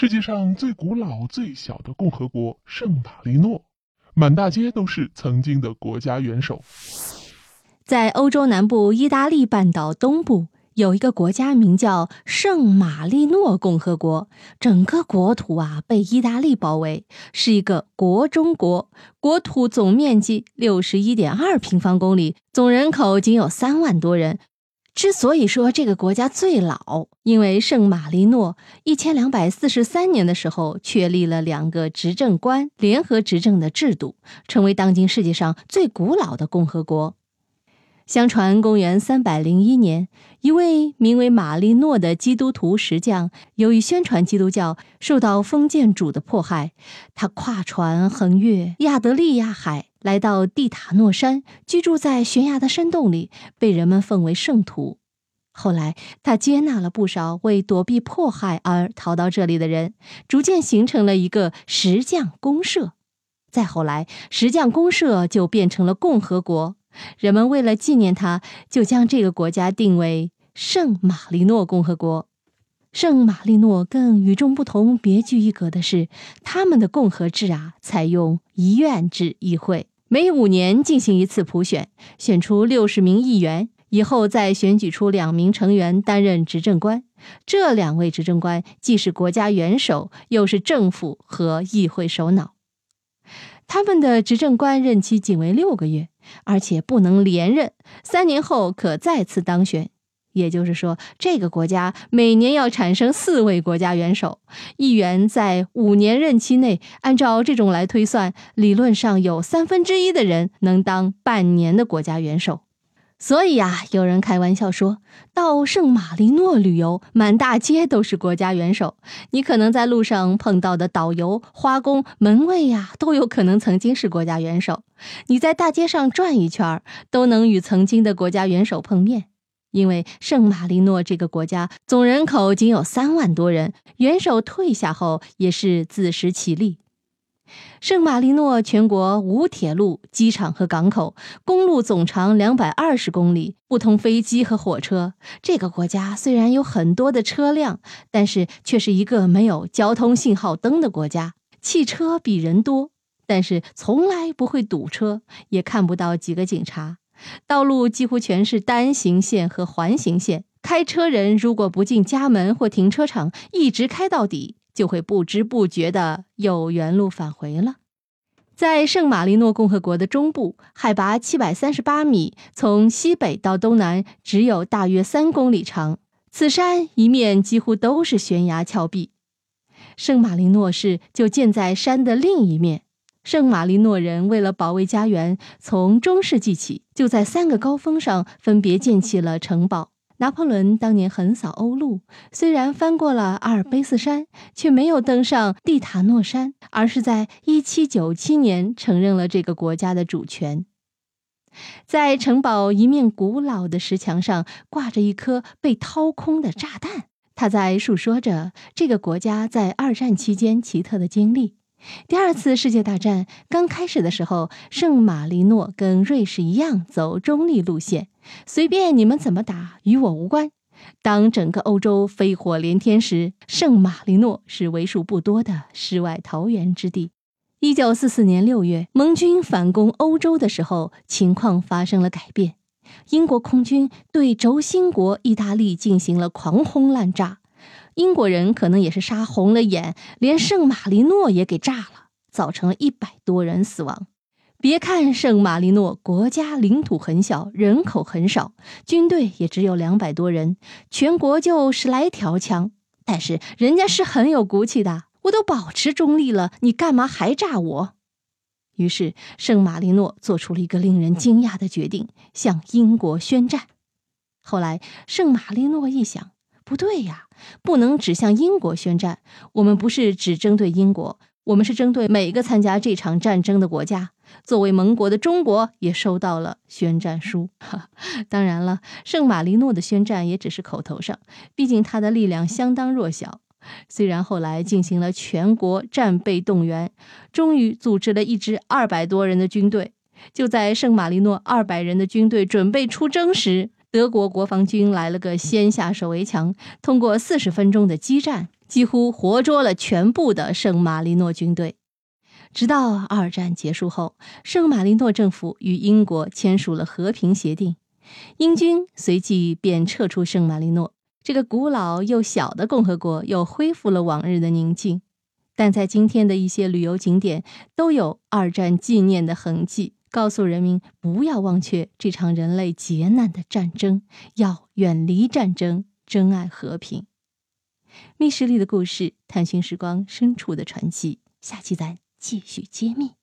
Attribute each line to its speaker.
Speaker 1: 世界上最古老、最小的共和国圣马力诺，满大街都是曾经的国家元首。
Speaker 2: 在欧洲南部意大利半岛东部，有一个国家名叫圣马力诺共和国，整个国土啊被意大利包围，是一个国中国，国土总面积六十一点二平方公里，总人口仅有三万多人。之所以说这个国家最老，因为圣马力诺一千两百四十三年的时候确立了两个执政官联合执政的制度，成为当今世界上最古老的共和国。相传，公元三百零一年，一位名为马利诺的基督徒石匠，由于宣传基督教，受到封建主的迫害，他跨船横越亚得利亚海。来到蒂塔诺山，居住在悬崖的山洞里，被人们奉为圣徒。后来，他接纳了不少为躲避迫害而逃到这里的人，逐渐形成了一个石匠公社。再后来，石匠公社就变成了共和国。人们为了纪念他，就将这个国家定为圣马力诺共和国。圣马力诺更与众不同、别具一格的是，他们的共和制啊，采用一院制议会。每五年进行一次普选，选出六十名议员，以后再选举出两名成员担任执政官。这两位执政官既是国家元首，又是政府和议会首脑。他们的执政官任期仅为六个月，而且不能连任，三年后可再次当选。也就是说，这个国家每年要产生四位国家元首，议员在五年任期内，按照这种来推算，理论上有三分之一的人能当半年的国家元首。所以呀，有人开玩笑说，到圣马力诺旅游，满大街都是国家元首，你可能在路上碰到的导游、花工、门卫呀，都有可能曾经是国家元首。你在大街上转一圈，都能与曾经的国家元首碰面。因为圣马力诺这个国家总人口仅有三万多人，元首退下后也是自食其力。圣马力诺全国无铁路、机场和港口，公路总长两百二十公里，不通飞机和火车。这个国家虽然有很多的车辆，但是却是一个没有交通信号灯的国家。汽车比人多，但是从来不会堵车，也看不到几个警察。道路几乎全是单行线和环形线，开车人如果不进家门或停车场，一直开到底，就会不知不觉的有原路返回了。在圣马力诺共和国的中部，海拔七百三十八米，从西北到东南只有大约三公里长。此山一面几乎都是悬崖峭壁，圣马力诺市就建在山的另一面。圣马力诺人为了保卫家园，从中世纪起就在三个高峰上分别建起了城堡。拿破仑当年横扫欧陆，虽然翻过了阿尔卑斯山，却没有登上蒂塔诺山，而是在1797年承认了这个国家的主权。在城堡一面古老的石墙上挂着一颗被掏空的炸弹，他在述说着这个国家在二战期间奇特的经历。第二次世界大战刚开始的时候，圣马力诺跟瑞士一样走中立路线，随便你们怎么打，与我无关。当整个欧洲飞火连天时，圣马力诺是为数不多的世外桃源之地。一九四四年六月，盟军反攻欧洲的时候，情况发生了改变，英国空军对轴心国意大利进行了狂轰滥炸。英国人可能也是杀红了眼，连圣马力诺也给炸了，造成了一百多人死亡。别看圣马力诺国家领土很小，人口很少，军队也只有两百多人，全国就十来条枪，但是人家是很有骨气的。我都保持中立了，你干嘛还炸我？于是圣马力诺做出了一个令人惊讶的决定，向英国宣战。后来圣马力诺一想。不对呀，不能只向英国宣战。我们不是只针对英国，我们是针对每个参加这场战争的国家。作为盟国的中国也收到了宣战书。当然了，圣马力诺的宣战也只是口头上，毕竟他的力量相当弱小。虽然后来进行了全国战备动员，终于组织了一支二百多人的军队。就在圣马力诺二百人的军队准备出征时，德国国防军来了个先下手为强，通过四十分钟的激战，几乎活捉了全部的圣马力诺军队。直到二战结束后，圣马力诺政府与英国签署了和平协定，英军随即便撤出圣马力诺。这个古老又小的共和国又恢复了往日的宁静。但在今天的一些旅游景点都有二战纪念的痕迹，告诉人民不要忘却这场人类劫难的战争，要远离战争，珍爱和平。密室里的故事，探寻时光深处的传奇。下期咱继续揭秘。